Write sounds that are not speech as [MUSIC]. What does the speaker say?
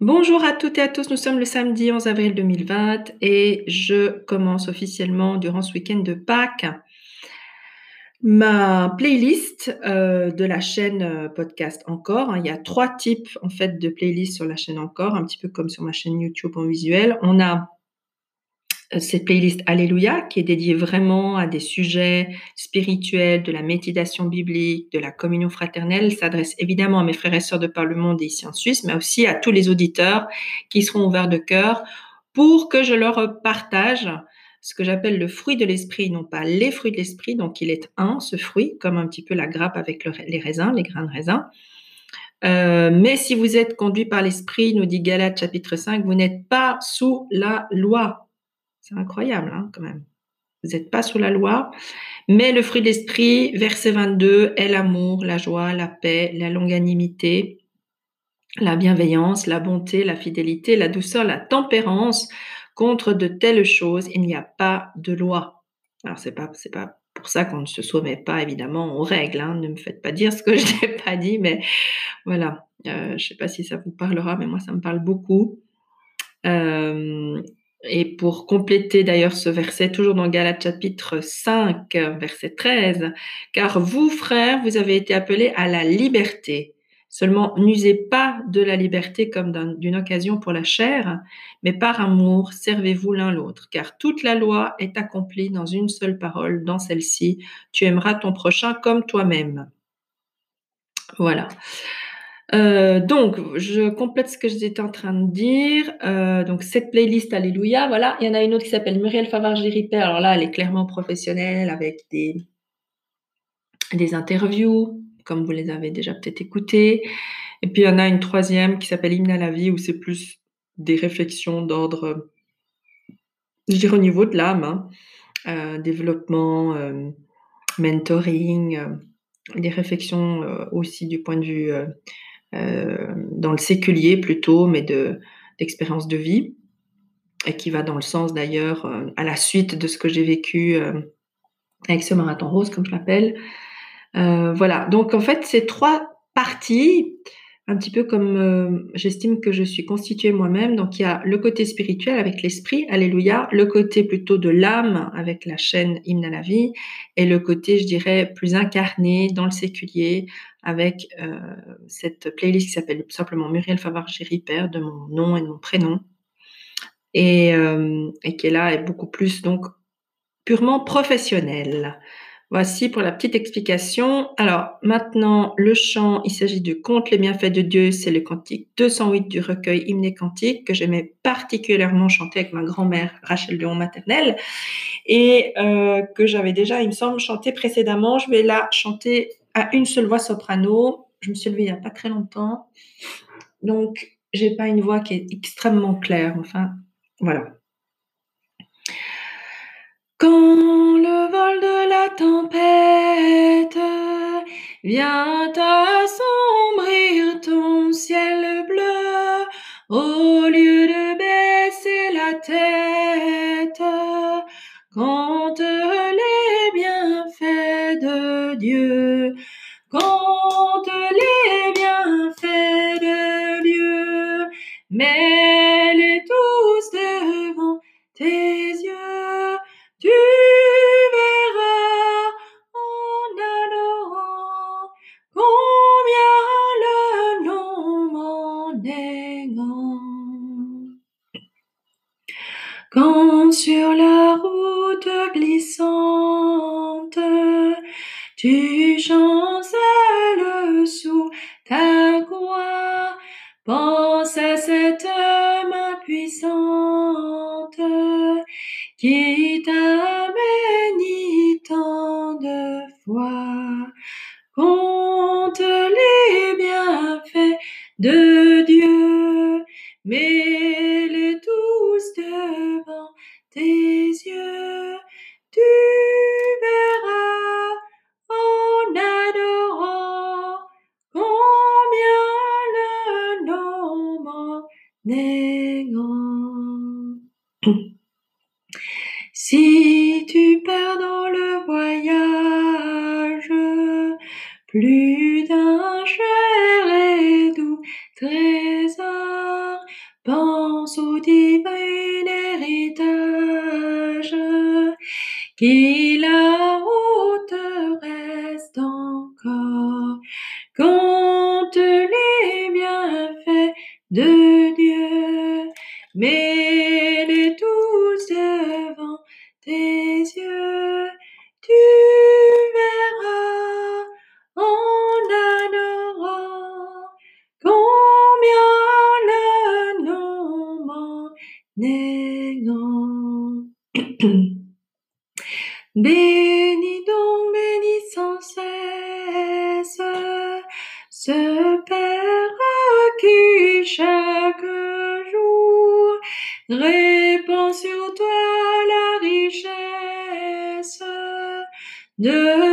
Bonjour à toutes et à tous, nous sommes le samedi 11 avril 2020 et je commence officiellement durant ce week-end de Pâques ma playlist euh, de la chaîne euh, podcast Encore. Il y a trois types en fait de playlists sur la chaîne Encore, un petit peu comme sur ma chaîne YouTube en visuel. On a cette playlist Alléluia qui est dédiée vraiment à des sujets spirituels, de la méditation biblique, de la communion fraternelle, s'adresse évidemment à mes frères et sœurs de par le monde et ici en Suisse, mais aussi à tous les auditeurs qui seront ouverts de cœur pour que je leur partage ce que j'appelle le fruit de l'esprit, non pas les fruits de l'esprit, donc il est un, ce fruit, comme un petit peu la grappe avec les raisins, les grains de raisin. Euh, mais si vous êtes conduit par l'esprit, nous dit Galates chapitre 5, vous n'êtes pas sous la loi. C'est incroyable, hein, quand même. Vous n'êtes pas sous la loi. Mais le fruit de l'esprit, verset 22, est l'amour, la joie, la paix, la longanimité, la bienveillance, la bonté, la fidélité, la douceur, la tempérance. Contre de telles choses, il n'y a pas de loi. Alors, c'est pas, c'est pas pour ça qu'on ne se soumet pas évidemment aux règles. Hein. Ne me faites pas dire ce que [LAUGHS] je n'ai pas dit, mais voilà. Euh, je ne sais pas si ça vous parlera, mais moi, ça me parle beaucoup. Euh, et pour compléter d'ailleurs ce verset, toujours dans Galates chapitre 5, verset 13, car vous, frères, vous avez été appelés à la liberté. Seulement, n'usez pas de la liberté comme d'une occasion pour la chair, mais par amour, servez-vous l'un l'autre, car toute la loi est accomplie dans une seule parole, dans celle-ci, tu aimeras ton prochain comme toi-même. Voilà. Euh, donc, je complète ce que j'étais en train de dire. Euh, donc, cette playlist Alléluia, voilà. Il y en a une autre qui s'appelle Muriel Favarger-Ripper. Alors là, elle est clairement professionnelle avec des, des interviews, comme vous les avez déjà peut-être écoutées. Et puis, il y en a une troisième qui s'appelle Hymne à la vie, où c'est plus des réflexions d'ordre, je dirais au niveau de l'âme, hein. euh, développement, mentoring, des réflexions aussi du point de vue dans le séculier plutôt, mais de d'expérience de vie, et qui va dans le sens d'ailleurs euh, à la suite de ce que j'ai vécu euh, avec ce marathon rose, comme je l'appelle. voilà, donc en fait, ces trois parties un petit peu comme euh, j'estime que je suis constituée moi-même. Donc il y a le côté spirituel avec l'esprit, alléluia, le côté plutôt de l'âme avec la chaîne hymne à la vie, et le côté, je dirais, plus incarné dans le séculier avec euh, cette playlist qui s'appelle simplement Muriel Favargeri, père de mon nom et de mon prénom, et, euh, qui est là est beaucoup plus donc purement professionnelle. Voici pour la petite explication. Alors maintenant, le chant, il s'agit de Conte les bienfaits de Dieu, c'est le cantique 208 du recueil Hymne cantique que j'aimais particulièrement chanter avec ma grand-mère Rachel Léon maternelle et euh, que j'avais déjà, il me semble, chanté précédemment. Je vais la chanter à une seule voix soprano. Je me suis levée il n'y a pas très longtemps, donc j'ai pas une voix qui est extrêmement claire. Enfin, voilà. Quand le vol de la tempête vient assombrir ton ciel bleu, au lieu de baisser la tête, compte les bienfaits de Dieu, compte les bienfaits de Dieu, mais les tous devant tes Quand sur la route glissante, tu chancelles sous ta croix, pense à cette main puissante qui t'a béni tant de fois. Si tu perds dans le voyage plus d'un cher et doux trésor, tout divin héritage, qui là-haut te reste encore, compte les bienfaits de Bénis donc, bénis sans cesse ce Père qui chaque jour répand sur toi la richesse de